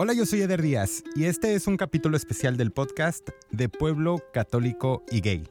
Hola, yo soy Eder Díaz y este es un capítulo especial del podcast de Pueblo Católico y Gay.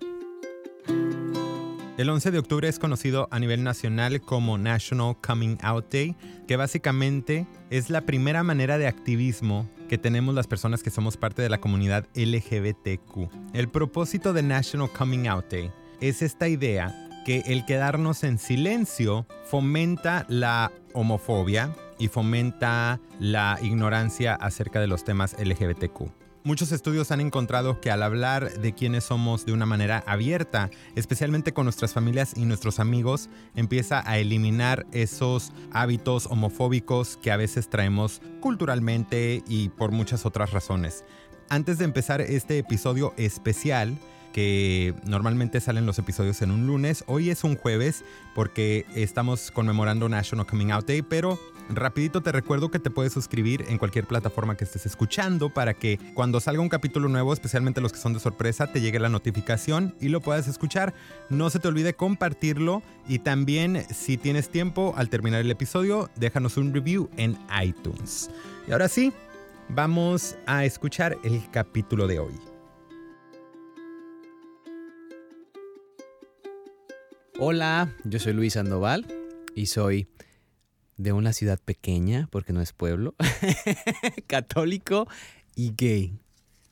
El 11 de octubre es conocido a nivel nacional como National Coming Out Day, que básicamente es la primera manera de activismo que tenemos las personas que somos parte de la comunidad LGBTQ. El propósito de National Coming Out Day es esta idea que el quedarnos en silencio fomenta la homofobia, y fomenta la ignorancia acerca de los temas LGBTQ. Muchos estudios han encontrado que al hablar de quiénes somos de una manera abierta, especialmente con nuestras familias y nuestros amigos, empieza a eliminar esos hábitos homofóbicos que a veces traemos culturalmente y por muchas otras razones. Antes de empezar este episodio especial, que normalmente salen los episodios en un lunes. Hoy es un jueves porque estamos conmemorando National Coming Out Day, pero rapidito te recuerdo que te puedes suscribir en cualquier plataforma que estés escuchando para que cuando salga un capítulo nuevo, especialmente los que son de sorpresa, te llegue la notificación y lo puedas escuchar. No se te olvide compartirlo y también si tienes tiempo al terminar el episodio, déjanos un review en iTunes. Y ahora sí, vamos a escuchar el capítulo de hoy. Hola, yo soy Luis Sandoval y soy de una ciudad pequeña, porque no es pueblo, católico y gay.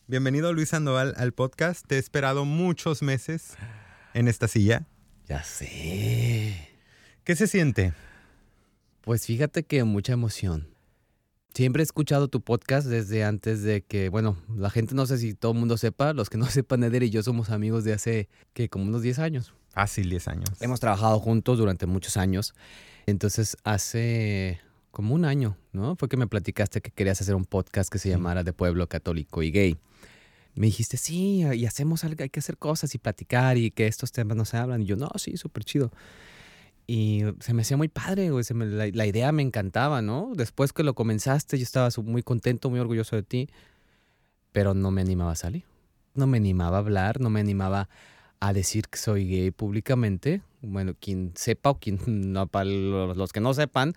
Bienvenido Luis Sandoval al podcast. Te he esperado muchos meses en esta silla. Ya sé. ¿Qué se siente? Pues fíjate que mucha emoción. Siempre he escuchado tu podcast desde antes de que, bueno, la gente no sé si todo el mundo sepa, los que no sepan, Eder y yo somos amigos de hace, que como unos 10 años. Fácil, 10 años. Hemos trabajado juntos durante muchos años. Entonces, hace como un año, ¿no? Fue que me platicaste que querías hacer un podcast que se llamara De Pueblo Católico y Gay. Me dijiste, sí, y hacemos algo, hay que hacer cosas y platicar y que estos temas no se hablan. Y yo, no, sí, súper chido. Y se me hacía muy padre, güey. la, la, idea me encantaba, ¿no? Después que lo comenzaste, yo estaba muy contento, muy orgulloso de ti, pero no me animaba a salir. No me animaba a hablar, no me animaba a decir que soy gay públicamente. Bueno, quien sepa o quien no, para los que no sepan,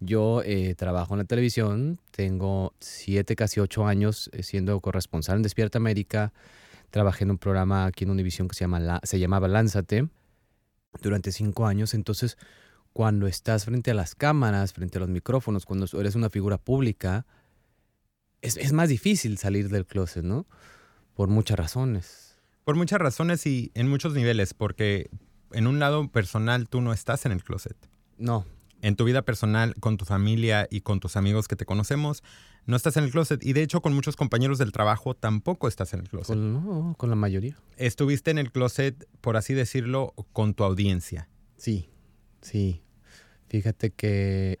yo eh, trabajo en la televisión, tengo siete, casi ocho años eh, siendo corresponsal en Despierta América. Trabajé en un programa aquí en Univisión que se, llama se llamaba Lánzate durante cinco años. Entonces, cuando estás frente a las cámaras, frente a los micrófonos, cuando eres una figura pública, es, es más difícil salir del closet, ¿no? Por muchas razones por muchas razones y en muchos niveles, porque en un lado personal tú no estás en el closet. No. En tu vida personal, con tu familia y con tus amigos que te conocemos, no estás en el closet. Y de hecho, con muchos compañeros del trabajo tampoco estás en el closet. Con, no, con la mayoría. Estuviste en el closet, por así decirlo, con tu audiencia. Sí, sí. Fíjate que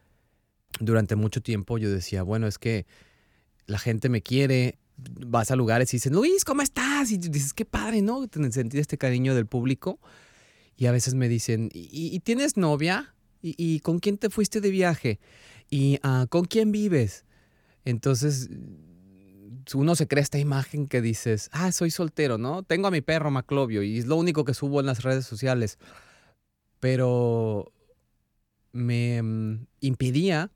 durante mucho tiempo yo decía, bueno, es que la gente me quiere, vas a lugares y dicen, Luis, ¿cómo estás? Y dices, qué padre, ¿no? Sentir este cariño del público. Y a veces me dicen, ¿y, tienes novia? ¿Y, con quién te fuiste de viaje? ¿Y uh, con quién vives? Entonces, uno se crea esta imagen que dices, ah, soy soltero, ¿no? Tengo a mi perro Maclovio y es lo único que subo en las redes sociales. Pero me mm, impedía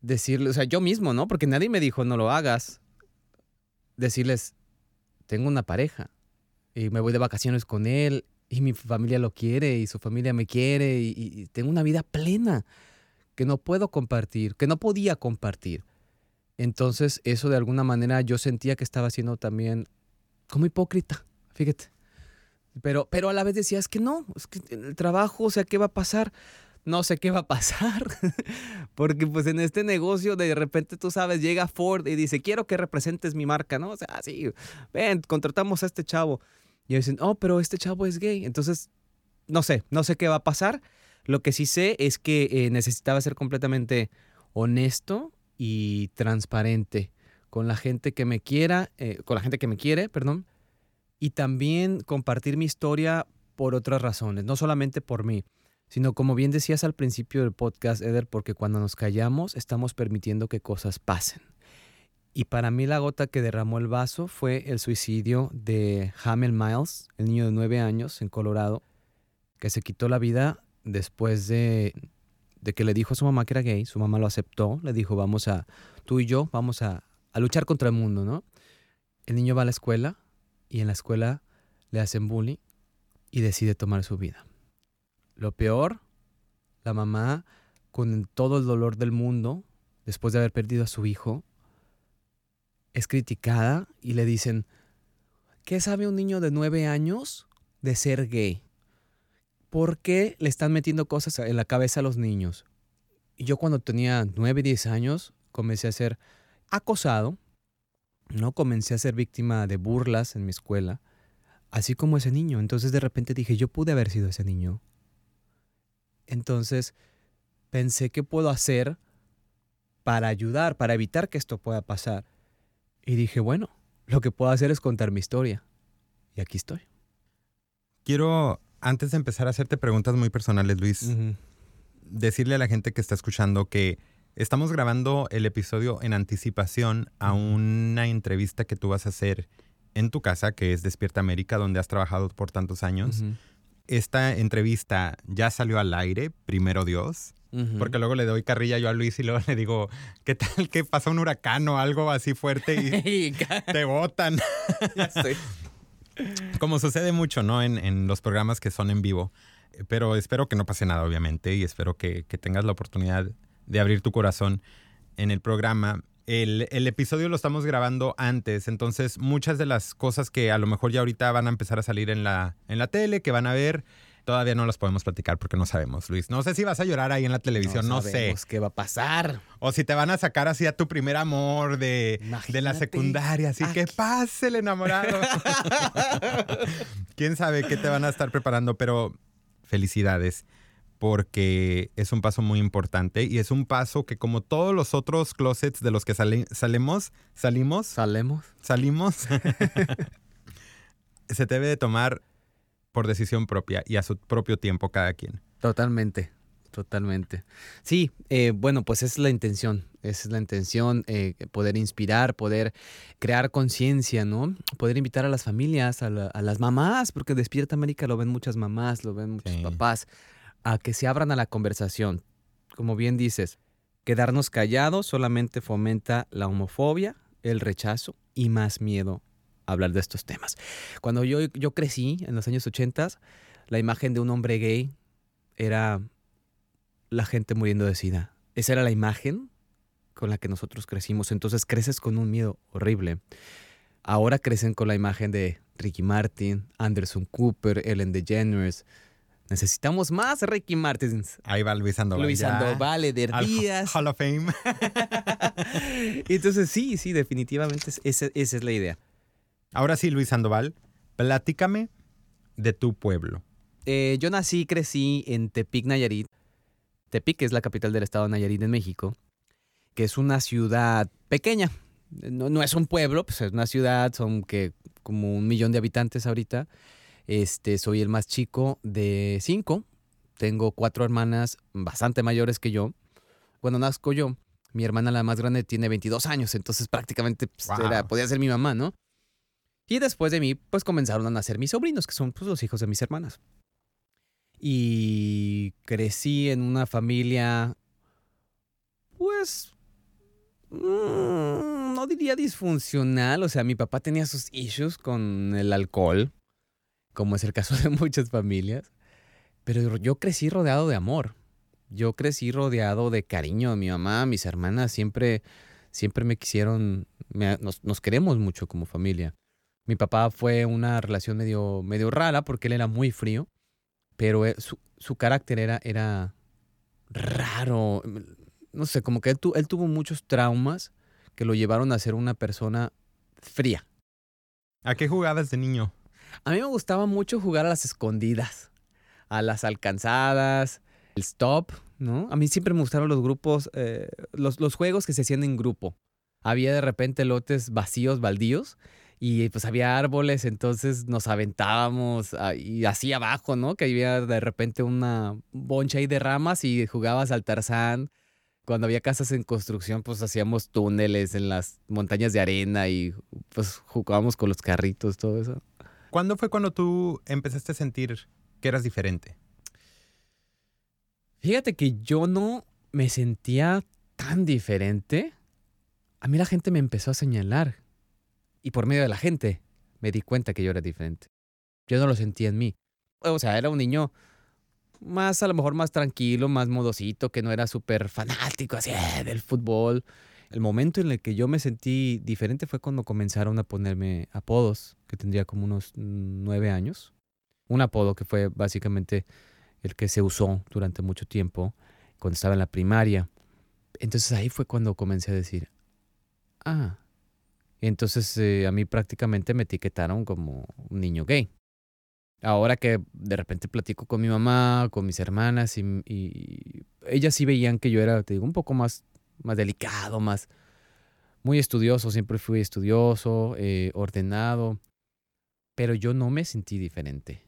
decirle, o sea, yo mismo, ¿no? Porque nadie me dijo, no lo hagas decirles, tengo una pareja y me voy de vacaciones con él y mi familia lo quiere y su familia me quiere y, tengo una vida plena que no puedo compartir, que no podía compartir. Entonces eso de alguna manera yo sentía que estaba siendo también como hipócrita, fíjate. Pero, pero a la vez decía, es que no, es que el trabajo, o sea, ¿qué va a pasar? No sé qué va a pasar, porque pues en este negocio de repente tú sabes, llega Ford y dice, quiero que representes mi marca, ¿no? O sea, sí, ven, contratamos a este chavo. Y dicen, oh, pero este chavo es gay. Entonces, no sé, no sé qué va a pasar. Lo que sí sé es que eh, necesitaba ser completamente honesto y transparente con la gente que me quiera, eh, con la gente que me quiere, perdón, y también compartir mi historia por otras razones, no solamente por mí sino como bien decías al principio del podcast, Eder, porque cuando nos callamos estamos permitiendo que cosas pasen. Y para mí la gota que derramó el vaso fue el suicidio de Hamel Miles, el niño de nueve años en Colorado, que se quitó la vida después de de que le dijo a su mamá que era gay, su mamá lo aceptó, le dijo, vamos a, tú y yo, vamos a, a luchar contra el mundo, ¿no? El niño va a la escuela y en la escuela le hacen bullying y decide tomar su vida. Lo peor, la mamá, con todo el dolor del mundo, después de haber perdido a su hijo, es criticada y le dicen, ¿qué sabe un niño de nueve años de ser gay? ¿Por qué le están metiendo cosas en la cabeza a los niños? Y yo cuando tenía nueve, diez años comencé a ser acosado, ¿no? Comencé a ser víctima de burlas en mi escuela, así como ese niño. Entonces de repente dije, yo pude haber sido ese niño. Entonces pensé, ¿qué puedo hacer para ayudar, para evitar que esto pueda pasar? Y dije, bueno, lo que puedo hacer es contar mi historia. Y aquí estoy. Quiero, antes de empezar a hacerte preguntas muy personales, Luis, decirle a la gente que está escuchando que estamos grabando el episodio en anticipación a una entrevista que tú vas a hacer en tu casa, que es Despierta América, donde has trabajado por tantos años. Esta entrevista ya salió al aire, primero Dios. Porque luego le doy carrilla yo a Luis y luego le digo, ¿qué tal que pasa un huracán o algo así fuerte y te botan? Como sucede mucho, ¿no? En, los programas que son en vivo. Pero espero que no pase nada, obviamente, y espero que, tengas la oportunidad de abrir tu corazón en el programa. El, el, episodio lo estamos grabando antes, entonces muchas de las cosas que a lo mejor ya ahorita van a empezar a salir en la, en la tele, que van a ver, Todavía no las podemos platicar porque no sabemos, Luis. No sé si vas a llorar ahí en la televisión, no, sé. qué va a pasar. O si te van a sacar así a tu primer amor de, de la secundaria, así que pase el enamorado. Quién sabe qué te van a estar preparando, pero felicidades porque es un paso muy importante y es un paso que como todos los otros closets de los que salimos, salimos, salemos, salimos, se debe de tomar por decisión propia y a su propio tiempo cada quien. Totalmente, totalmente. Sí, eh, bueno, pues esa es la intención, esa es la intención, eh, poder inspirar, poder crear conciencia, ¿no? Poder invitar a las familias, a, las mamás, porque Despierta América lo ven muchas mamás, lo ven muchos papás, a que se abran a la conversación. Como bien dices, quedarnos callados solamente fomenta la homofobia, el rechazo y más miedo hablar de estos temas. Cuando yo, yo crecí en los años 80, la imagen de un hombre gay era la gente muriendo de sida. Esa era la imagen con la que nosotros crecimos. Entonces creces con un miedo horrible. Ahora crecen con la imagen de Ricky Martin, Anderson Cooper, Ellen DeGeneres. Necesitamos más Ricky Martins. Ahí va Luis Sandoval. Luis Sandoval, Eder Díaz. Hall of Fame. Entonces sí, sí, definitivamente esa es la idea. Ahora sí, Luis Sandoval, platícame de tu pueblo. Eh, yo nací y crecí en Tepic, Nayarit. Tepic es la capital del estado de Nayarit en México, que es una ciudad pequeña. No, es un pueblo, pues es una ciudad, son que como un millón de habitantes ahorita. Este, soy el más chico de cinco. Tengo cuatro hermanas bastante mayores que yo. Cuando nazco yo, mi hermana la más grande tiene 22 años, entonces prácticamente pues, podía ser mi mamá, ¿no? Y después de mí, pues comenzaron a nacer mis sobrinos, que son pues, los hijos de mis hermanas. Y crecí en una familia, pues, mm, no diría disfuncional. O sea, mi papá tenía sus issues con el alcohol, como es el caso de muchas familias. Pero yo crecí rodeado de amor. Yo crecí rodeado de cariño. Mi mamá, mis hermanas siempre, siempre me quisieron, nos, queremos mucho como familia. Mi papá fue una relación medio, medio rara porque él era muy frío, pero eh, su, carácter era, era raro. No sé, como que él, él tuvo muchos traumas que lo llevaron a ser una persona fría. ¿A qué jugabas de niño? A mí me gustaba mucho jugar a las escondidas, a las alcanzadas, el stop, ¿no? A mí siempre me gustaron los grupos, eh, los, los juegos que se hacían en grupo. Había de repente lotes vacíos, baldíos, y pues había árboles, entonces nos aventábamos y así abajo, ¿no? Que había de repente una boncha ahí de ramas y jugabas al tarzán. Cuando había casas en construcción, pues hacíamos túneles en las montañas de arena y pues jugábamos con los carritos, todo eso. ¿Cuándo fue cuando tú empezaste a sentir que eras diferente? Fíjate que yo no me sentía tan diferente. A mí la gente me empezó a señalar. Y por medio de la gente me di cuenta que yo era diferente. Yo no lo sentía en mí. O sea, era un niño más, a lo mejor más tranquilo, más modosito, que no era súper fanático así eh, del fútbol. El momento en el que yo me sentí diferente fue cuando comenzaron a ponerme apodos, que tendría como unos nueve años. Un apodo que fue básicamente el que se usó durante mucho tiempo cuando estaba en la primaria. Entonces ahí fue cuando comencé a decir, ah, entonces eh, a mí prácticamente me etiquetaron como un niño gay. Ahora que de repente platico con mi mamá, con mis hermanas, y, ellas sí veían que yo era, te digo, un poco más, más delicado, más muy estudioso, siempre fui estudioso, eh, ordenado, pero yo no me sentí diferente.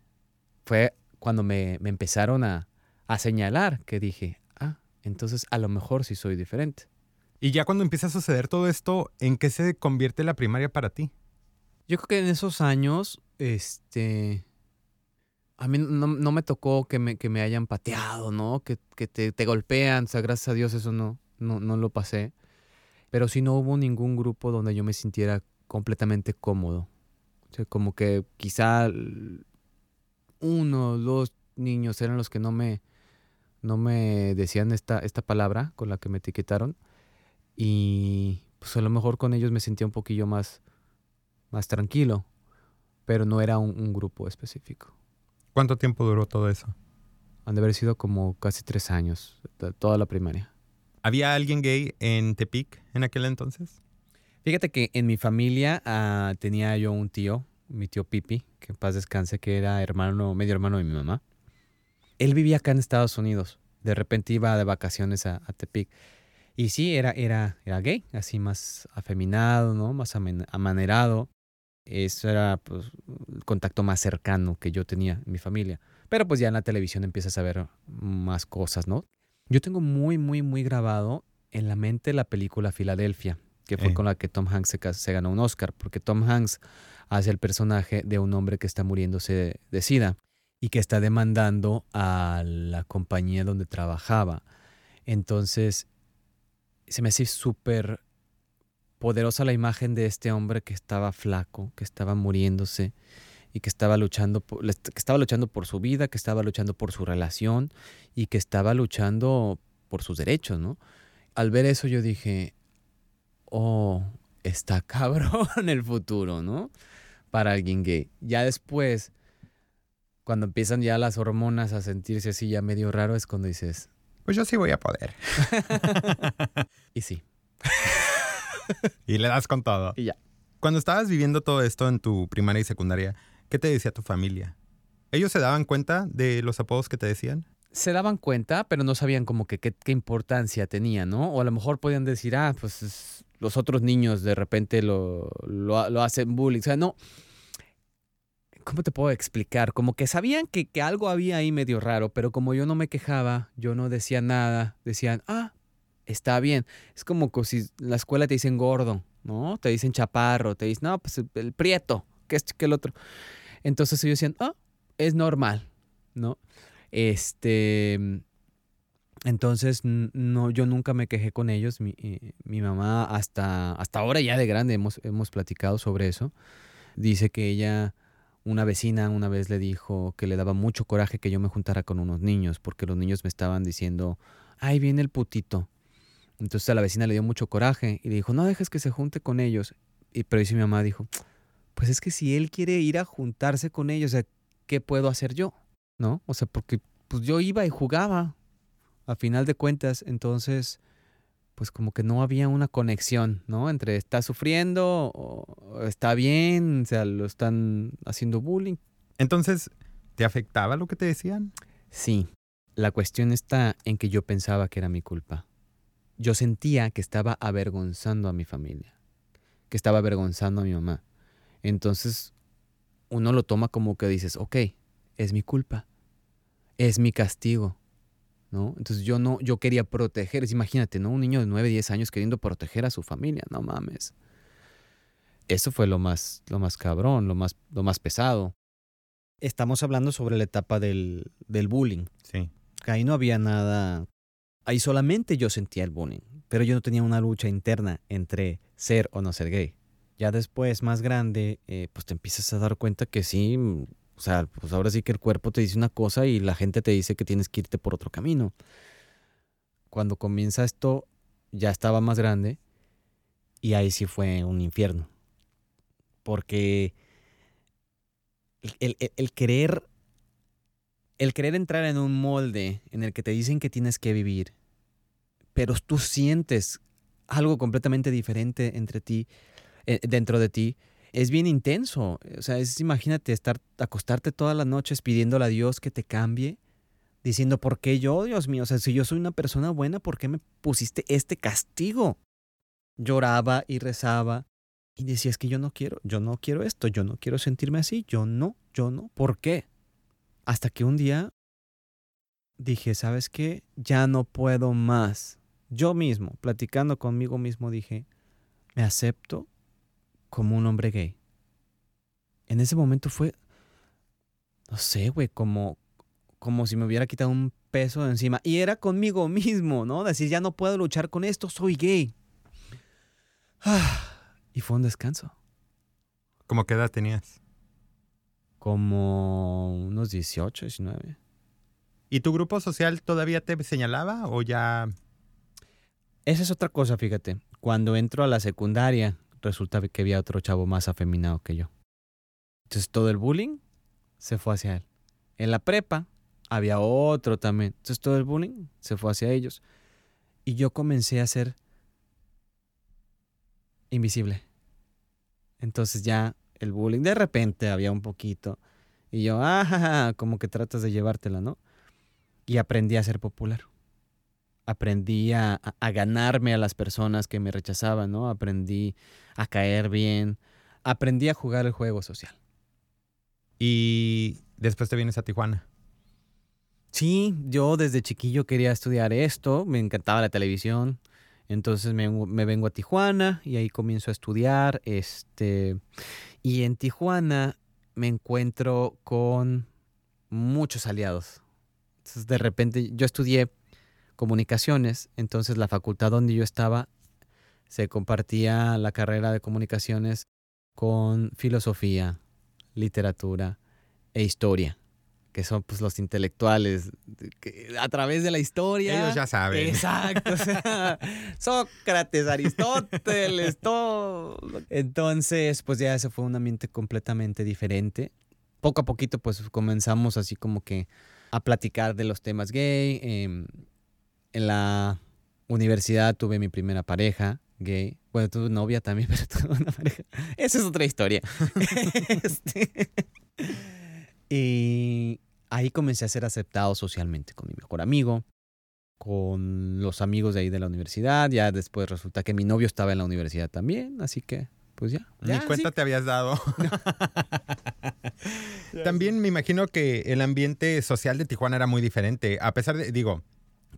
Fue cuando me, me empezaron a, a señalar que dije, ah, entonces a lo mejor sí soy diferente. Y ya cuando empieza a suceder todo esto, ¿en qué se convierte la primaria para ti? Yo creo que en esos años, este, a mí no, me tocó que me, que me hayan pateado, ¿no? Que, te, golpean, o sea, gracias a Dios eso no, no, no lo pasé. Pero sí no hubo ningún grupo donde yo me sintiera completamente cómodo. O sea, como que quizá uno dos niños eran los que no me, no me decían esta, esta palabra con la que me etiquetaron. Y pues a lo mejor con ellos me sentía un poquillo más, más tranquilo. Pero no era un grupo específico. ¿Cuánto tiempo duró todo eso? Han de haber sido como casi tres años, toda la primaria. ¿Había alguien gay en Tepic en aquel entonces? Fíjate que en mi familia ah, tenía yo un tío, mi tío Pipi, que en paz descanse, que era hermano, medio hermano de mi mamá. Él vivía acá en Estados Unidos. De repente iba de vacaciones a, Tepic. Y sí, era, era, era gay, así más afeminado, ¿no? Más amanerado. Eso era pues, el contacto más cercano que yo tenía en mi familia. Pero pues ya en la televisión empiezas a ver más cosas, ¿no? Yo tengo muy, muy, muy grabado en la mente la película Filadelfia, que fue con la que Tom Hanks se, ganó un Oscar, porque Tom Hanks hace el personaje de un hombre que está muriéndose de SIDA y que está demandando a la compañía donde trabajaba. Entonces, se me hace súper poderosa la imagen de este hombre que estaba flaco, que estaba muriéndose y que estaba luchando por, que estaba luchando por su vida, que estaba luchando por su relación y que estaba luchando por sus derechos, ¿no? Al ver eso yo dije, oh, está cabrón el futuro, ¿no? Para alguien gay. Ya después, cuando empiezan ya las hormonas a sentirse así ya medio raro, es cuando dices, pues yo sí voy a poder. y sí. y le das con todo. Y ya. Cuando estabas viviendo todo esto en tu primaria y secundaria, ¿qué te decía tu familia? ¿Ellos se daban cuenta de los apodos que te decían? Se daban cuenta, pero no sabían como que qué, importancia tenía, ¿no? O a lo mejor podían decir, ah, pues los otros niños de repente lo, lo, hacen bullying. O sea, no. ¿Cómo te puedo explicar? Como que sabían que, que algo había ahí medio raro, pero como yo no me quejaba, yo no decía nada, decían, ah, está bien. Es como si en la escuela te dicen gordo, ¿no? Te dicen chaparro, te dicen, no, pues el, prieto, que este, que el otro. Entonces ellos decían, ah, es normal, ¿no? Este. Entonces, no, yo nunca me quejé con ellos. Mi, eh, mi, mamá, hasta, hasta ahora ya de grande, hemos, hemos platicado sobre eso. Dice que ella, una vecina, una vez le dijo que le daba mucho coraje que yo me juntara con unos niños, porque los niños me estaban diciendo, ay, viene el putito. Entonces a la vecina le dio mucho coraje y le dijo, no dejes que se junte con ellos. Y, pero dice mi mamá, dijo, pues es que si él quiere ir a juntarse con ellos, ¿qué puedo hacer yo? ¿No? O sea, porque pues yo iba y jugaba, a final de cuentas. Entonces, pues como que no había una conexión, ¿no? Entre está sufriendo o está bien, o sea, lo están haciendo bullying. Entonces, ¿te afectaba lo que te decían? Sí. La cuestión está en que yo pensaba que era mi culpa yo sentía que estaba avergonzando a mi familia, que estaba avergonzando a mi mamá. Entonces uno lo toma como que dices, ok, es mi culpa, es mi castigo, ¿no? Entonces yo no, yo quería proteger, imagínate, ¿no? Un niño de 9, 10 años queriendo proteger a su familia, no mames. Eso fue lo más, lo más cabrón, lo más, lo más pesado. Estamos hablando sobre la etapa del, del bullying. Sí. Ahí no había nada. Ahí solamente yo sentía el bullying. Pero yo no tenía una lucha interna entre ser o no ser gay. Ya después, más grande, eh, pues te empiezas a dar cuenta que sí, mm, o sea, pues ahora sí que el cuerpo te dice una cosa y la gente te dice que tienes que irte por otro camino. Cuando comienza esto, ya estaba más grande y ahí sí fue un infierno. Porque el, el- el querer el querer entrar en un molde en el que te dicen que tienes que vivir, pero tú sientes algo completamente diferente entre ti, eh, dentro de ti, es bien intenso. O sea, es, imagínate estar, acostarte todas las noches pidiéndole a Dios que te cambie, diciendo, ¿por qué yo, Dios mío? O sea, si yo soy una persona buena, ¿por qué me pusiste este castigo? Lloraba y rezaba y decía, es que yo no quiero, yo no quiero esto, yo no quiero sentirme así, yo no, yo no. ¿Por qué? Hasta que un día dije, ¿sabes qué? Ya no puedo más. Yo mismo, platicando conmigo mismo, dije, me acepto como un hombre gay. En ese momento fue, no sé, güey, como, como si me hubiera quitado un peso de encima. Y era conmigo mismo, ¿no? Decir, ya no puedo luchar con esto, soy gay. Ah, y fue un descanso. ¿Cómo qué edad tenías? Como unos 18, 19. ¿Y tu grupo social todavía te señalaba o ya Esa es otra cosa, fíjate. Cuando entro a la secundaria, resulta que había otro chavo más afeminado que yo. Entonces todo el bullying se fue hacia él. En la prepa había otro también. Entonces todo el bullying se fue hacia ellos. Y yo comencé a ser invisible. Entonces ya el bullying, de repente había un poquito. Y yo, ah, como que tratas de llevártela, ¿no? Y aprendí a ser popular aprendí a, ganarme a las personas que me rechazaban, ¿no? Aprendí a caer bien, aprendí a jugar el juego social. y después te vienes a Tijuana? Sí, yo desde chiquillo quería estudiar esto, me encantaba la televisión, entonces me, me vengo a Tijuana y ahí comienzo a estudiar, este, y en Tijuana me encuentro con muchos aliados. Entonces de repente yo estudié comunicaciones, entonces la facultad donde yo estaba se compartía la carrera de comunicaciones con filosofía, literatura e historia, que son pues los intelectuales que a través de la historia. Ellos ya saben. Exacto, o sea, Sócrates, Aristóteles, todo. Entonces, pues ya ese fue un ambiente completamente diferente. Poco a poquito, pues comenzamos así como que a platicar de los temas gay. em, en la universidad tuve mi primera pareja gay. Bueno, tuve novia también, pero tuve una pareja. Esa es otra historia. Este, y ahí comencé a ser aceptado socialmente con mi mejor amigo, con los amigos de ahí de la universidad. Ya después resulta que mi novio estaba en la universidad también, así que pues ya. Ni ya, cuenta sí. te habías dado. También me imagino que el ambiente social de Tijuana era muy diferente. A pesar de, digo,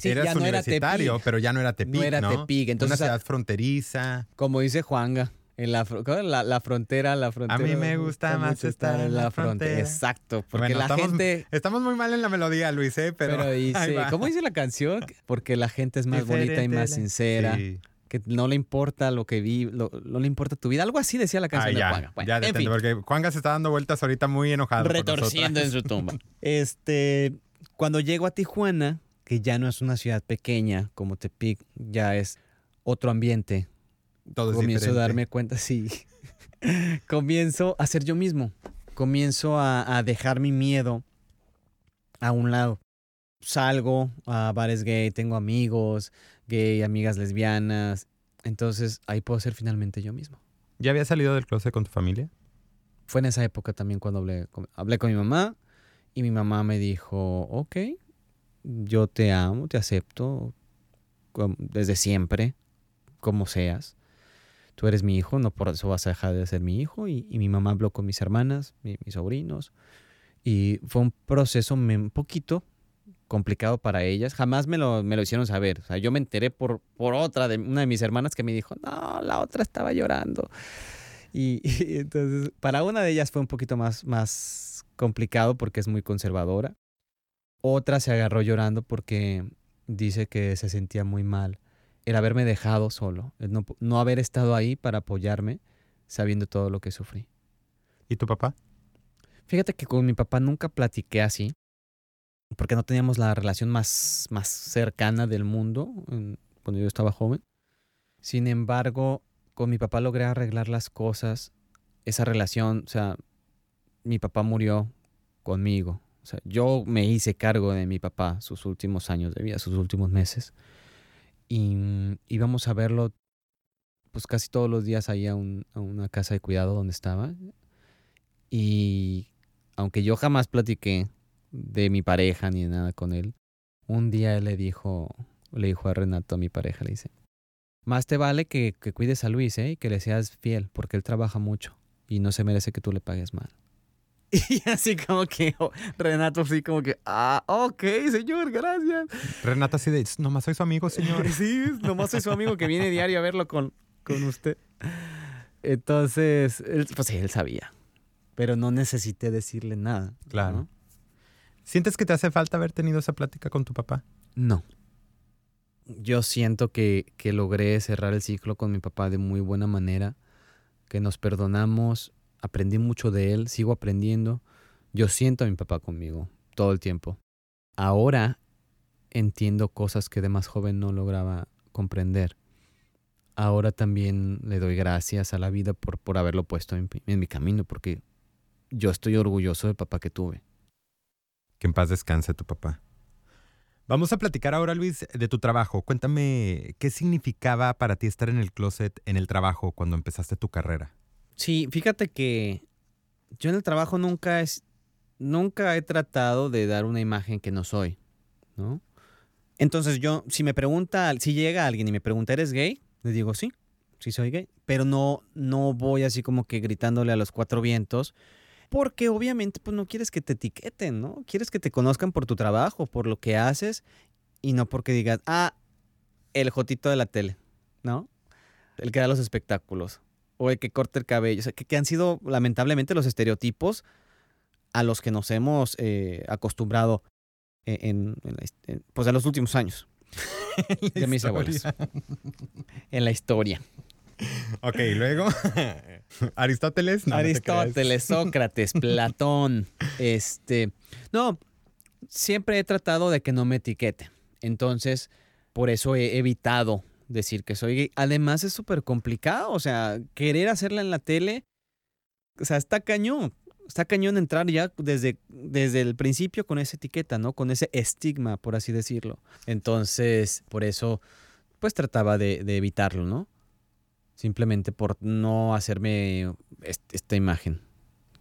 Sí, eras ya no era universitario, Tepic. pero ya no era Tepic, No era ¿no? Tepic, entonces, Una ciudad fronteriza. Como dice Juanga, en la, la, la frontera, la frontera. mí me gusta más estar en la frontera. Exacto, porque Bueno, la estamos- gente... Estamos muy mal en la melodía, Luis, ¿eh? Pero, Pero, dice. ¿cómo dice la canción? Porque la gente es más bonita y más sincera, Sí. que no le importa lo que vi, lo- no le importa tu vida. Algo así decía la Ah, canción de ya, Juanga. Bueno, ya en detente, fin. porque Juanga se está dando vueltas ahorita muy enojado. retorciendo en su tumba. Este, cuando llego a Tijuana, que ya no es una ciudad pequeña como Tepic, ya es otro ambiente. Todo es comienzo a darme cuenta, sí. comienzo a ser yo mismo. Comienzo a, a dejar mi miedo a un lado. Salgo a bares gay, tengo amigos gay, amigas lesbianas. Entonces ahí puedo ser finalmente yo mismo. ¿Ya habías salido del closet con tu familia? Fue en esa época también cuando hablé con, hablé con mi mamá y mi mamá me dijo, ok, yo te amo, te acepto desde siempre, como seas. Tú eres mi hijo, no por eso vas a dejar de ser mi hijo. Y, mi mamá habló con mis hermanas, mi- mis sobrinos. Y fue un proceso un poquito complicado para ellas. Jamás me lo, me lo hicieron saber. O sea, yo me enteré por, por otra, de una de mis hermanas que me dijo, no, la otra estaba llorando. Y, y entonces, para una de ellas fue un poquito más, más complicado porque es muy conservadora. Otra se agarró llorando porque dice que se sentía muy mal. El haberme dejado solo, el no, no haber estado ahí para apoyarme sabiendo todo lo que sufrí. ¿Y tu papá? Fíjate que con mi papá nunca platiqué así, porque no teníamos la relación más, más cercana del mundo en- cuando yo estaba joven. Sin embargo, con mi papá logré arreglar las cosas, esa relación, o sea, mi papá murió conmigo. O sea, yo me hice cargo de mi papá sus últimos años de vida, sus últimos meses. Y íbamos a verlo pues casi todos los días ahí a, un- a una casa de cuidado donde estaba. Y aunque yo jamás platiqué de mi pareja ni de nada con él, un día él le dijo, le dijo a Renato, a mi pareja, le dice, más te vale que, que cuides a Luis, ¿eh? Y que le seas fiel, porque él trabaja mucho y no se merece que tú le pagues mal. Y así como que oh, Renato así como que, ah, ok, señor, gracias. Renata así de, nomás soy su amigo, señor. Sí, nomás soy su amigo que viene diario a verlo con, con usted. Entonces, él, pues sí, él sabía. Pero no necesité decirle nada. Claro. ¿no? ¿Sientes que te hace falta haber tenido esa plática con tu papá? No. Yo siento que, que logré cerrar el ciclo con mi papá de muy buena manera, que nos perdonamos, aprendí mucho de él, sigo aprendiendo. Yo siento a mi papá conmigo todo el tiempo. Ahora entiendo cosas que de más joven no lograba comprender. Ahora también le doy gracias a la vida por, por haberlo puesto en, en mi camino, porque yo estoy orgulloso del papá que tuve. Que en paz descanse tu papá. Vamos a platicar ahora, Luis, de tu trabajo. Cuéntame qué significaba para ti estar en el closet en el trabajo cuando empezaste tu carrera. Sí, fíjate que yo en el trabajo nunca es, nunca he tratado de dar una imagen que no soy, ¿no? Entonces yo, si me pregunta, si llega alguien y me pregunta, ¿eres gay? Le digo, sí, sí soy gay. Pero no, no voy así como que gritándole a los cuatro vientos, porque obviamente pues no quieres que te etiqueten, ¿no? Quieres que te conozcan por tu trabajo, por lo que haces, y no porque digas, ah, el jotito de la tele, ¿no? El que da los espectáculos o el que corta el cabello, o sea, que, que han sido lamentablemente los estereotipos a los que nos hemos eh, acostumbrado en, en- pues en los últimos años de mis abuelos. En la historia. Ok, luego. Aristóteles. No. Aristóteles, Sócrates, Platón, este, no, siempre he tratado de que no me etiquete. Entonces, por eso he evitado decir que soy gay. Además es súper complicado, o sea, querer hacerla en la tele, o sea, está cañón. Está cañón entrar ya desde, desde el principio con esa etiqueta, ¿no? Con ese estigma, por así decirlo. Entonces, por eso, pues trataba de, de evitarlo, ¿no? Simplemente por no hacerme est- esta imagen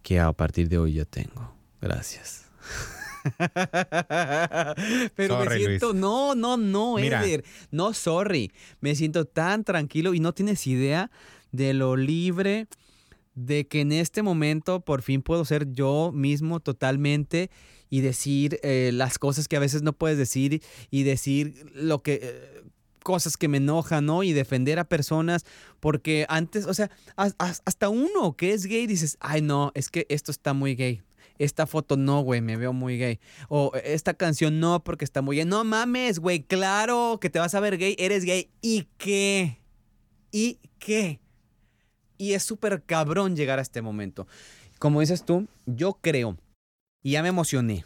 que a partir de hoy ya tengo. Gracias. Pero Sorry, me siento, no, no, no, Mira. Eder, no, sorry. Me siento tan tranquilo y no tienes idea de lo libre de que en este momento por fin puedo ser yo mismo totalmente y decir eh, las cosas que a veces no puedes decir y decir lo que eh, cosas que me enojan, ¿no? Y defender a personas porque antes, o sea, has- has- hasta uno que es gay dices, ay no, es que esto está muy gay. Esta foto no, güey, me veo muy gay. O esta canción no, porque está muy gay. No mames, güey, claro que te vas a ver gay, eres gay. ¿Y qué? ¿Y qué? Y es súper cabrón llegar a este momento. Como dices tú, yo creo, y ya me emocioné.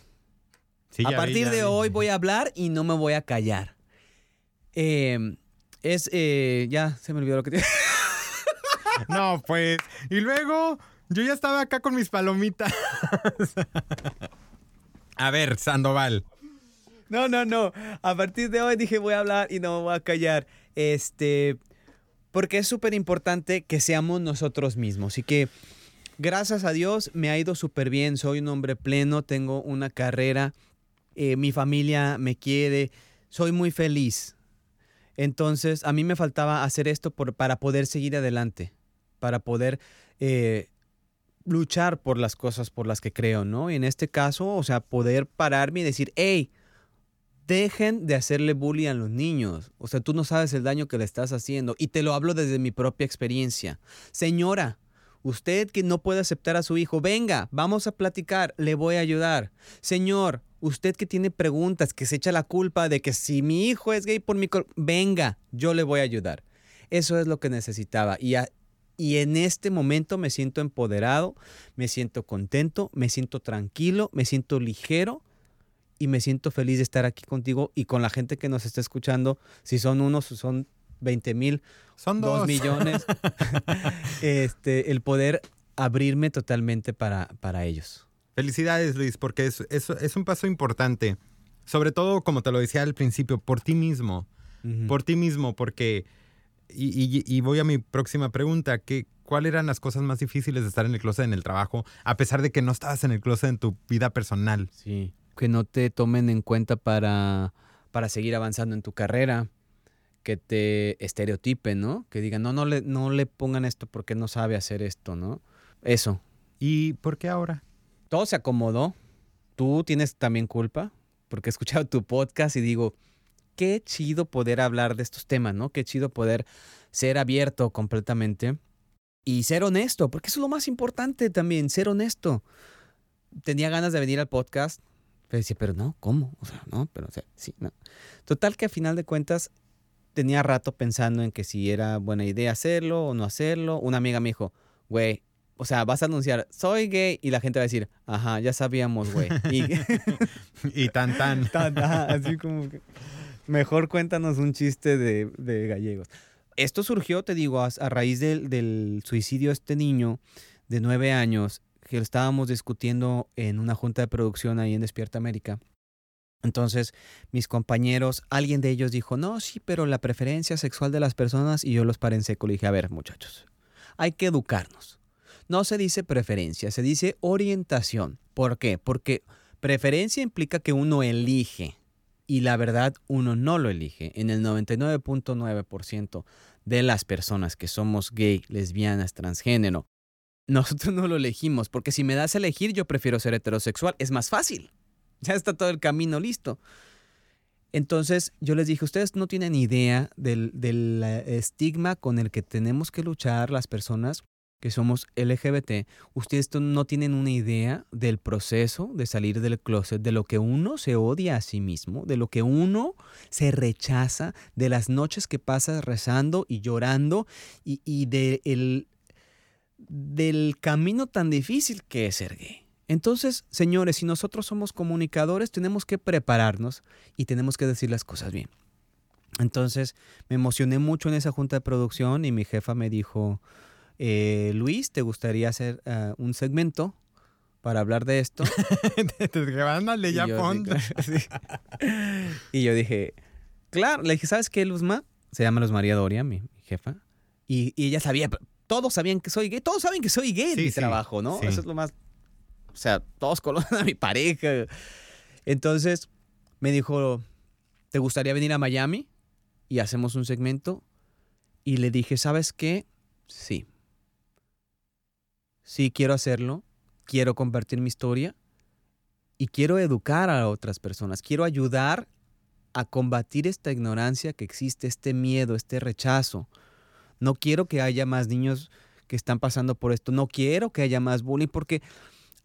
Sí, a vi, partir de vi. hoy voy a hablar y no me voy a callar. Eh, es, eh, ya se me olvidó lo que te... No, pues. Y luego, yo ya estaba acá con mis palomitas. A ver, Sandoval. No, no, no. A partir de hoy dije voy a hablar y no me voy a callar. Este, porque es súper importante que seamos nosotros mismos. Y que, gracias a Dios, me ha ido súper bien. Soy un hombre pleno, tengo una carrera, eh, mi familia me quiere, soy muy feliz. Entonces, a mí me faltaba hacer esto por- para poder seguir adelante, para poder eh, luchar por las cosas por las que creo, ¿no? Y en este caso, o sea, poder pararme y decir, hey, dejen de hacerle bullying a los niños. O sea, tú no sabes el daño que le estás haciendo. Y te lo hablo desde mi propia experiencia. Señora, usted que no puede aceptar a su hijo, venga, vamos a platicar, le voy a ayudar. Señor, Usted que tiene preguntas, que se echa la culpa de que si mi hijo es gay por mi... Venga, yo le voy a ayudar. Eso es lo que necesitaba. Y, a- y en este momento me siento empoderado, me siento contento, me siento tranquilo, me siento ligero y me siento feliz de estar aquí contigo y con la gente que nos está escuchando. Si son unos, si son 20 mil, Son millones. este, el poder abrirme totalmente para, para ellos. Felicidades, Luis, porque es, es, es un paso importante. Sobre todo, como te lo decía al principio, por ti mismo. Por ti mismo, porque... Y, y- y voy a mi próxima pregunta. ¿qué, ¿Cuáles eran las cosas más difíciles de estar en el closet en el trabajo, a pesar de que no estabas en el closet en tu vida personal? Sí. Que no te tomen en cuenta para, para seguir avanzando en tu carrera. Que te estereotipen, ¿no? Que digan, no, no le, no le pongan esto porque no sabe hacer esto, ¿no? Eso. ¿Y por qué ahora? Todo se acomodó. Tú tienes también culpa porque he escuchado tu podcast y digo, qué chido poder hablar de estos temas, ¿no? Qué chido poder ser abierto completamente y ser honesto, porque eso es lo más importante también, ser honesto. Tenía ganas de venir al podcast, pero decía, pero no, ¿cómo? O sea, no, pero o sea, sí, no. Total que a final de cuentas tenía rato pensando en que si era buena idea hacerlo o no hacerlo. Una amiga me dijo, güey, o sea, vas a anunciar, soy gay, y la gente va a decir, ajá, ya sabíamos, güey. Y Y tan tan. Tan, ajá, así como que, mejor cuéntanos un chiste de, gallegos. Esto surgió, te digo, a, raíz del, suicidio de este niño de nueve años, que estábamos discutiendo en una junta de producción ahí en Despierta América. Entonces, mis compañeros, alguien de ellos dijo, no, sí, pero la preferencia sexual de las personas, y yo los paré en seco. Le dije, a ver, muchachos, hay que educarnos. No se dice preferencia, se dice orientación. ¿Por qué? Porque preferencia implica que uno elige. Y la verdad, uno no lo elige. En el 99.9% de las personas que somos gay, lesbianas, transgénero, nosotros no lo elegimos. Porque si me das a elegir, yo prefiero ser heterosexual. Es más fácil. Ya está todo el camino listo. Entonces yo les dije, ustedes no tienen idea del, del eh, estigma con el que tenemos que luchar las personas que somos LGBT. Ustedes no tienen una idea del proceso de salir del closet, de lo que uno se odia a sí mismo, de lo que uno se rechaza, de las noches que pasas rezando y llorando y, y de el- del camino tan difícil que es ser gay. Entonces, señores, si nosotros somos comunicadores, tenemos que prepararnos y tenemos que decir las cosas bien. Entonces, me emocioné mucho en esa junta de producción y mi jefa me dijo, eh, Luis, ¿te gustaría hacer ah, un segmento para hablar de esto? Ándale, ya Y yo, pon. Y yo dije, claro, le dije, ¿sabes qué, Luzma? Se llama Luz María Doria, mi, mi jefa. Y, y ella sabía, todos sabían que soy gay, todos saben que soy gay en Sí, mi sí, trabajo, ¿no? sí. Eso es lo más, o sea, todos conocen a mi pareja. Entonces me dijo, ¿te gustaría venir a Miami? Y hacemos un segmento. Y le dije, ¿sabes qué? Sí. Sí, quiero hacerlo. Quiero compartir mi historia y quiero educar a otras personas, quiero ayudar a combatir esta ignorancia que existe, este miedo, este rechazo. No quiero que haya más niños que están pasando por esto, no quiero que haya más bullying, porque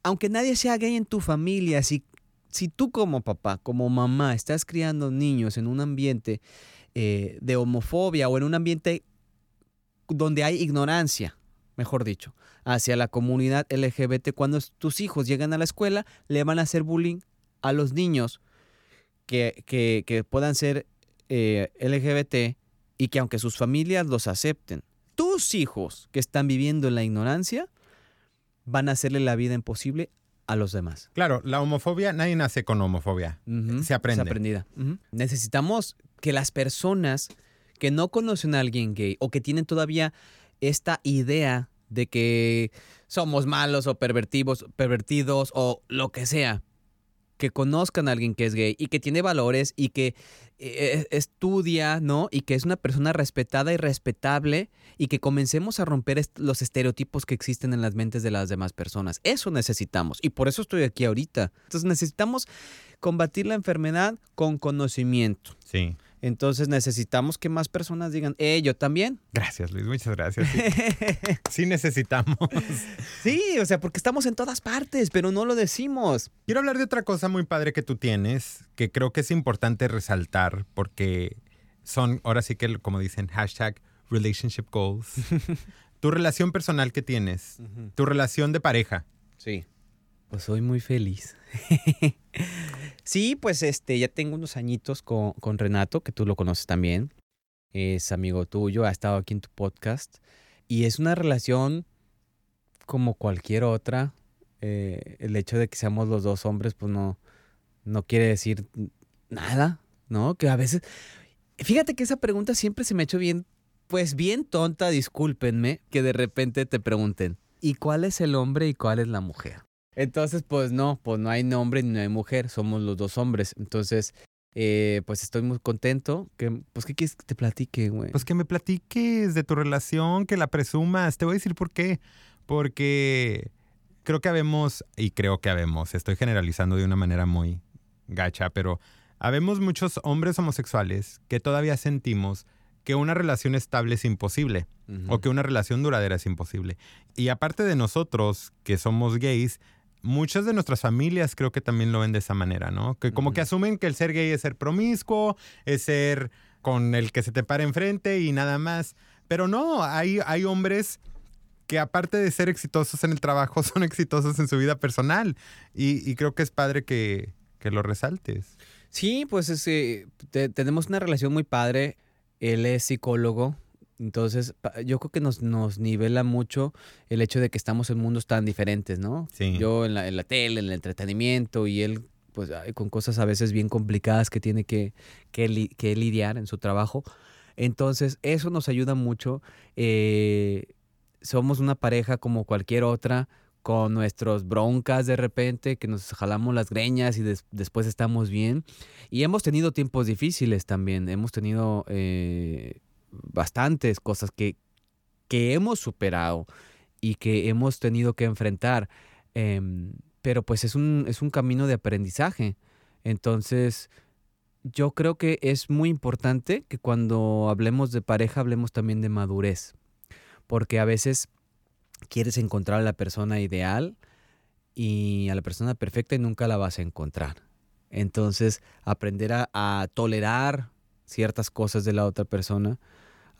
aunque nadie sea gay en tu familia, si, si tú como papá, como mamá, estás criando niños en un ambiente eh, de homofobia o en un ambiente donde hay ignorancia, mejor dicho, hacia la comunidad LGBT, cuando tus hijos llegan a la escuela, le van a hacer bullying a los niños que, que- que puedan ser eh, LGBT y que aunque sus familias los acepten, tus hijos que están viviendo en la ignorancia van a hacerle la vida imposible a los demás. Claro, la homofobia, nadie nace con homofobia. Se aprende. Es aprendida. Necesitamos que las personas que no conocen a alguien gay o que tienen todavía esta idea de que somos malos o pervertidos, pervertidos o lo que sea, que conozcan a alguien que es gay y que tiene valores y que eh, estudia, ¿no? Y que es una persona respetada y respetable y que comencemos a romper los estereotipos que existen en las mentes de las demás personas. Eso necesitamos y por eso estoy aquí ahorita. Entonces necesitamos combatir la enfermedad con conocimiento. Sí. Entonces necesitamos que más personas digan, eh, yo también. Gracias, Luis, muchas gracias. Sí, sí necesitamos. sí, o sea, porque estamos en todas partes, pero no lo decimos. Quiero hablar de otra cosa muy padre que tú tienes, que creo que es importante resaltar, porque son, ahora sí que, como dicen, hashtag relationship goals. tu relación personal que tienes, tu relación de pareja. Sí. Pues soy muy feliz. sí, pues este, ya tengo unos añitos con, Renato, que tú lo conoces también. Es amigo tuyo, ha estado aquí en tu podcast. Y es una relación como cualquier otra. Eh, el hecho de que seamos los dos hombres, pues no, no quiere decir nada, ¿no? Que a veces. Fíjate que esa pregunta siempre se me ha hecho bien, pues bien tonta, discúlpenme, que de repente te pregunten, ¿y cuál es el hombre y cuál es la mujer? Entonces, pues no, pues no hay hombre ni no hay mujer, somos los dos hombres. Entonces, eh, pues estoy muy contento. Que, pues, ¿qué quieres que te platique, güey? Pues que me platiques de tu relación, que la presumas. Te voy a decir por qué. Porque creo que habemos, y creo que habemos, estoy generalizando de una manera muy gacha, pero habemos muchos hombres homosexuales que todavía sentimos que una relación estable es imposible o que una relación duradera es imposible. Y aparte de nosotros, que somos gays, muchas de nuestras familias creo que también lo ven de esa manera, ¿no? Que como que asumen que el ser gay es ser promiscuo, es ser con el que se te para enfrente y nada más. Pero no, hay, hay hombres que aparte de ser exitosos en el trabajo, son exitosos en su vida personal. Y, creo que es padre que, lo resaltes. Sí, pues tenemos una relación muy padre. Él es psicólogo, entonces, yo creo que nos, nos nivela mucho el hecho de que estamos en mundos tan diferentes, ¿no? Sí. Yo en la, en la tele, en el entretenimiento y él, pues, con cosas a veces bien complicadas que tiene que, que, lidiar en su trabajo. Entonces, eso nos ayuda mucho. Eh, somos una pareja como cualquier otra, con nuestros broncas de repente, que nos jalamos las greñas y después estamos bien. Y hemos tenido tiempos difíciles también. Hemos tenido eh, bastantes cosas que, que hemos superado y que hemos tenido que enfrentar. Em, pero pues es un, es un camino de aprendizaje. Entonces, yo creo que es muy importante que cuando hablemos de pareja hablemos también de madurez. Porque a veces quieres encontrar a la persona ideal y a la persona perfecta y nunca la vas a encontrar. Entonces, aprender a, a tolerar ciertas cosas de la otra persona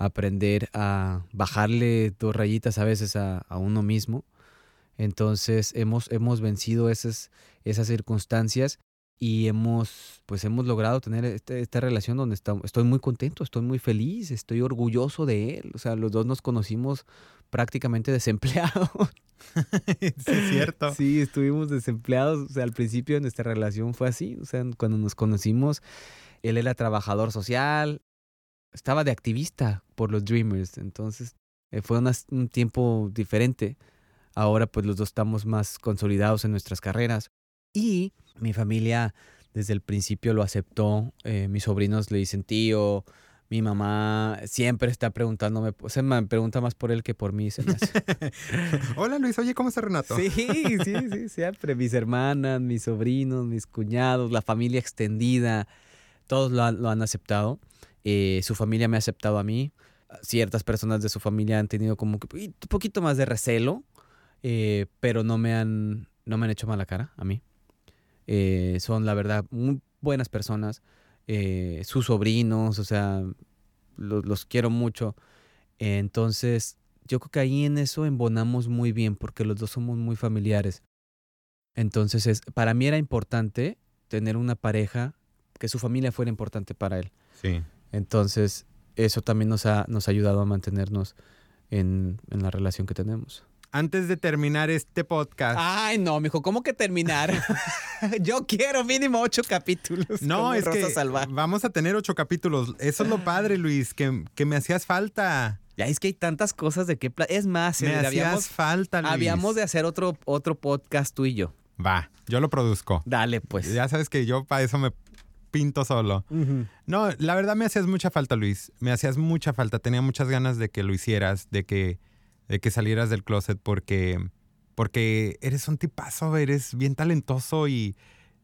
aprender a bajarle dos rayitas a veces a, uno mismo. Entonces hemos, hemos vencido esas, esas circunstancias y hemos, pues hemos logrado tener este, esta relación donde estoy muy contento, estoy muy feliz, estoy orgulloso de él. O sea, los dos nos conocimos prácticamente desempleados. sí, es cierto. Sí, estuvimos desempleados. O sea, al principio de nuestra relación fue así. O sea, cuando nos conocimos, él era trabajador social, estaba de activista por los Dreamers, entonces eh, fue un tiempo diferente. Ahora pues los dos estamos más consolidados en nuestras carreras y mi familia desde el principio lo aceptó. Eh, mis sobrinos le dicen tío, mi mamá siempre está preguntándome, o sea, me pregunta más por él que por mí. Hola Luis, oye, ¿cómo está Renato? Sí, sí, sí, siempre. Mis hermanas, mis sobrinos, mis cuñados, la familia extendida, todos lo lo han aceptado. Eh, su familia me ha aceptado a mí. Ciertas personas de su familia han tenido como que un poquito más de recelo, eh, pero no me, han, no me han hecho mala cara a mí. Eh, son, la verdad, muy buenas personas. sus sobrinos, o sea, los, quiero mucho. entonces, yo creo que ahí en eso embonamos muy bien porque los dos somos muy familiares. Entonces, es, para mí era importante tener una pareja que su familia fuera importante para él. Sí. Entonces, eso también nos ha, nos ha ayudado a mantenernos en, en la relación que tenemos antes de terminar este podcast. Ay, no, mijo, ¿cómo que terminar? Yo quiero mínimo ocho capítulos. No, es que vamos a tener ocho capítulos. Eso es lo padre, Luis, que, que me hacías falta. Ya es que hay tantas cosas de qué... Es más, me hacías falta, Luis. Habíamos de hacer otro, otro podcast tú y yo. Va, yo lo produzco. Dale, pues. Ya sabes que yo para eso me pinto solo. No, la verdad me hacías mucha falta, Luis. Me hacías mucha falta. Tenía muchas ganas de que lo hicieras, de que, de que salieras del closet porque, porque eres un tipazo, eres bien talentoso y,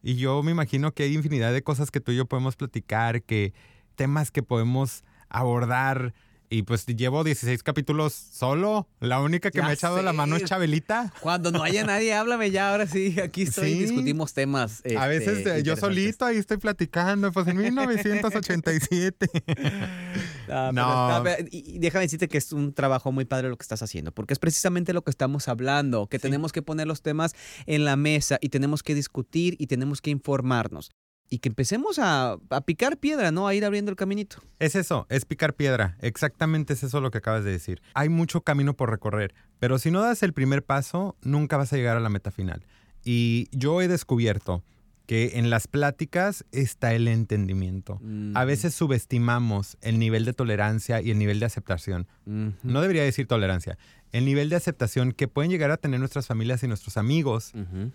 y yo me imagino que hay infinidad de cosas que tú y yo podemos platicar, que, temas que podemos abordar. Y pues llevo 16 capítulos solo. La única que Ya me ha echado la mano es. Chabelita. Cuando no haya nadie, háblame ya. Ahora sí, aquí estoy y Sí. discutimos temas. a este, veces eh, yo solito ahí estoy platicando. Pues en 1987. Ah, pero No. pero- y, y déjame decirte que es un trabajo muy padre lo que estás haciendo, porque es precisamente lo que estamos hablando, que Sí. tenemos que poner los temas en la mesa y tenemos que discutir y tenemos que informarnos. Y que empecemos a, a picar piedra, ¿no? A ir abriendo el caminito. Es eso, es picar piedra. Exactamente es eso lo que acabas de decir. Hay mucho camino por recorrer, pero si no das el primer paso, nunca vas a llegar a la meta final. Y yo he descubierto que en las pláticas está el entendimiento. A veces subestimamos el nivel de tolerancia y el nivel de aceptación. No debería decir tolerancia. El nivel de aceptación que pueden llegar a tener nuestras familias y nuestros amigos Ujú.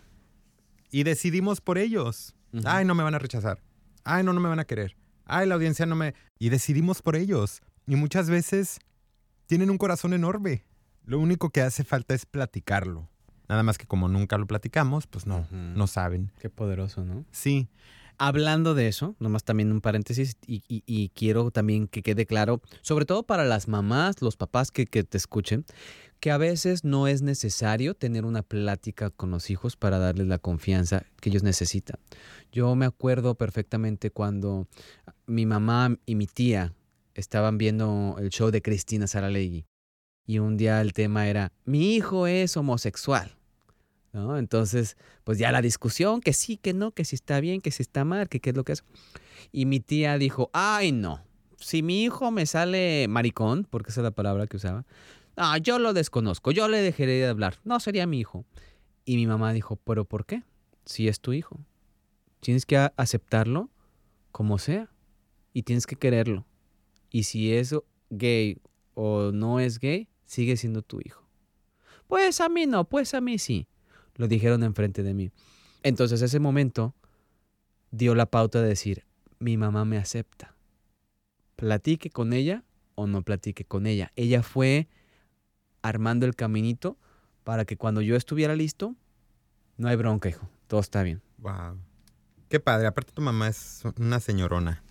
Y decidimos por ellos. Ay, no me van a rechazar. Ay, no, no me van a querer. Ay, la audiencia no me... Y decidimos por ellos. Y muchas veces tienen un corazón enorme. Lo único que hace falta es platicarlo. Nada más que como nunca lo platicamos, pues no, no saben. Qué poderoso, ¿no? Sí, Hablando de eso, nomás también un paréntesis, y, y- y quiero también que quede claro, sobre todo para las mamás, los papás que, que te escuchen, que a veces no es necesario tener una plática con los hijos para darles la confianza que ellos necesitan. Yo me acuerdo perfectamente cuando mi mamá y mi tía estaban viendo el show de Cristina Saralegui y un día el tema era, mi hijo es homosexual. ¿No? Entonces, pues ya la discusión, que sí, que no, que si está bien, que si está mal, que qué es lo que es. Y mi tía dijo, ay no, si mi hijo me sale maricón, porque esa es la palabra que usaba, ah, yo lo desconozco, yo le dejaré de hablar, no sería mi hijo. Y mi mamá dijo, pero ¿por qué? Si es tu hijo. Tienes que aceptarlo como sea y tienes que quererlo. Y si es gay o no es gay, sigue siendo tu hijo. Pues a mí no, pues a mí sí. Lo dijeron enfrente de mí. Entonces ese momento dio la pauta de decir, mi mamá me acepta. Platique con ella o no platique con ella. Ella fue armando el caminito para que cuando yo estuviera listo, no hay bronca, hijo. Todo está bien. wow. Qué padre. Aparte tu mamá es una señorona.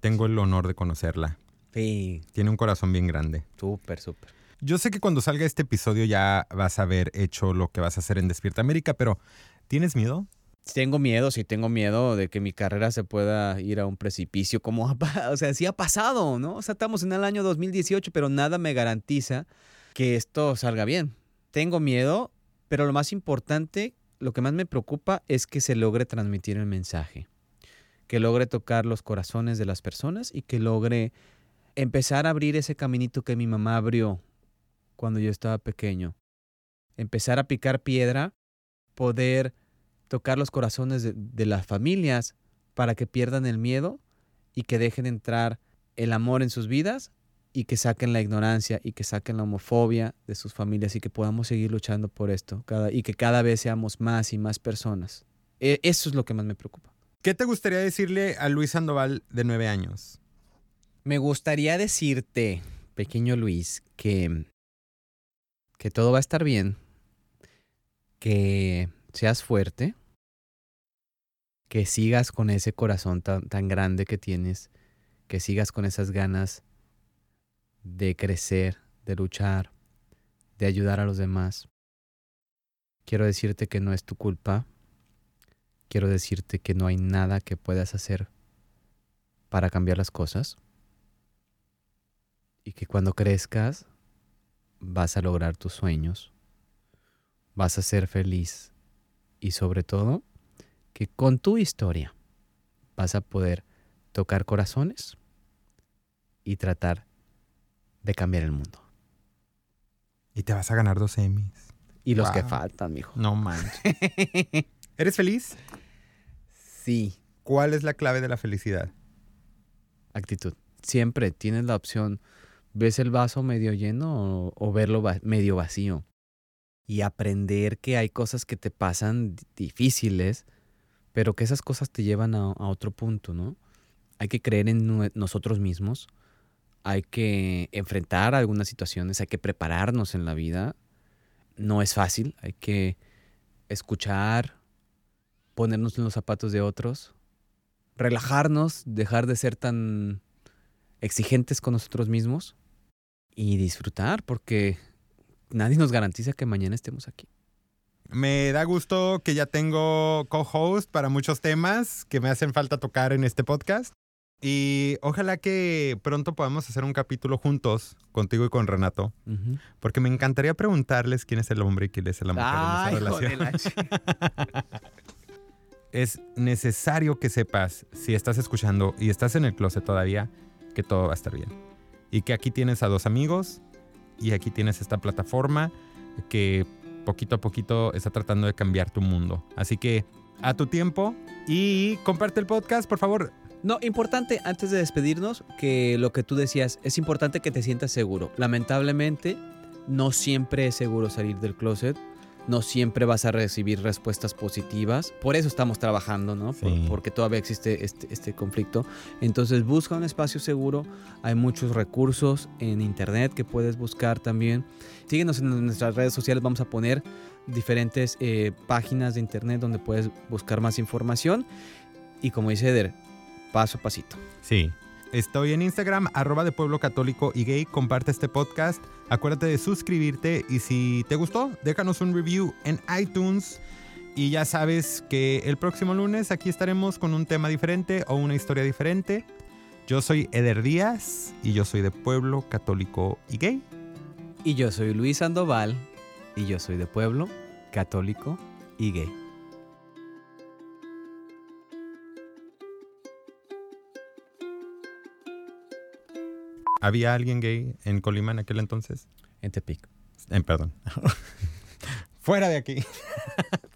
Tengo el honor de conocerla. Sí, Tiene un corazón bien grande. súper, súper. Yo sé que cuando salga este episodio ya vas a haber hecho lo que vas a hacer en Despierta América, pero ¿tienes miedo? Tengo miedo, sí tengo miedo de que mi carrera se pueda ir a un precipicio, como o sea, sí ha pasado, ¿no? O sea, estamos en el año 2018, pero nada me garantiza que esto salga bien. Tengo miedo, pero lo más importante, lo que más me preocupa es que se logre transmitir el mensaje, que logre tocar los corazones de las personas y que logre empezar a abrir ese caminito que mi mamá abrió cuando yo estaba pequeño. Empezar a picar piedra, poder tocar los corazones de, de las familias para que pierdan el miedo y que dejen entrar el amor en sus vidas y que saquen la ignorancia y que saquen la homofobia de sus familias y que podamos seguir luchando por esto cada, y que cada vez seamos más y más personas. E- eso es lo que más me preocupa. ¿Qué te gustaría decirle a Luis Sandoval de nueve años? Me gustaría decirte, pequeño Luis, que, que todo va a estar bien, que seas fuerte, que sigas con ese corazón tan, grande que tienes, que sigas con esas ganas de crecer, de luchar, de ayudar a los demás. Quiero decirte que no es tu culpa. Quiero decirte que no hay nada que puedas hacer para cambiar las cosas y que cuando crezcas vas a lograr tus sueños, vas a ser feliz y sobre todo que con tu historia vas a poder tocar corazones y tratar de cambiar el mundo. Y te vas a ganar dos Emmys. Y los que faltan, mijo. No manches. ¿Eres feliz? sí, ¿Cuál es la clave de la felicidad? actitud. Siempre tienes la opción, ves el vaso medio lleno o, verlo medio vacío. Y aprender que hay cosas que te pasan di- difíciles, pero que esas cosas te llevan a, otro punto, ¿no? Hay que creer en nosotros mismos, hay que enfrentar algunas situaciones, hay que prepararnos en la vida. No es fácil, hay que escuchar, ponernos en los zapatos de otros, relajarnos, dejar de ser tan exigentes con nosotros mismos y disfrutar, porque nadie nos garantiza que mañana estemos aquí. Me da gusto que ya tengo co-host para muchos temas que me hacen falta tocar en este podcast. Y ojalá que pronto podamos hacer un capítulo juntos, contigo y con Renato, porque me encantaría preguntarles quién es el hombre y quién es la mujer en esa relación. es necesario que sepas, si estás escuchando y estás en el closet todavía, que todo va a estar bien. Y que aquí tienes a dos amigos y aquí tienes esta plataforma que poquito a poquito está tratando de cambiar tu mundo. Así que a tu tiempo y comparte el podcast, por favor. No, importante, antes de despedirnos, que lo que tú decías, es importante que te sientas seguro. Lamentablemente, no siempre es seguro salir del closet no siempre vas a recibir respuestas positivas. Por eso estamos trabajando, ¿no? porque todavía existe este, este, conflicto. Entonces busca un espacio seguro. Hay muchos recursos en internet que puedes buscar también. Síguenos en nuestras redes sociales. Vamos a poner diferentes eh, páginas de internet donde puedes buscar más información. Y como dice Eder, paso a pasito. Sí, Estoy en Instagram, arroba de pueblo católico y gay. Comparte este podcast. Acuérdate de suscribirte y si te gustó, déjanos un review en iTunes. Y ya sabes que el próximo lunes aquí estaremos con un tema diferente o una historia diferente. Yo soy Eder Díaz y yo soy de Pueblo Católico y Gay. Y yo soy Luis Sandoval y yo soy de Pueblo Católico y Gay. ¿Había alguien gay en Colima en aquel entonces? En Tepic. En, perdón. Fuera de aquí.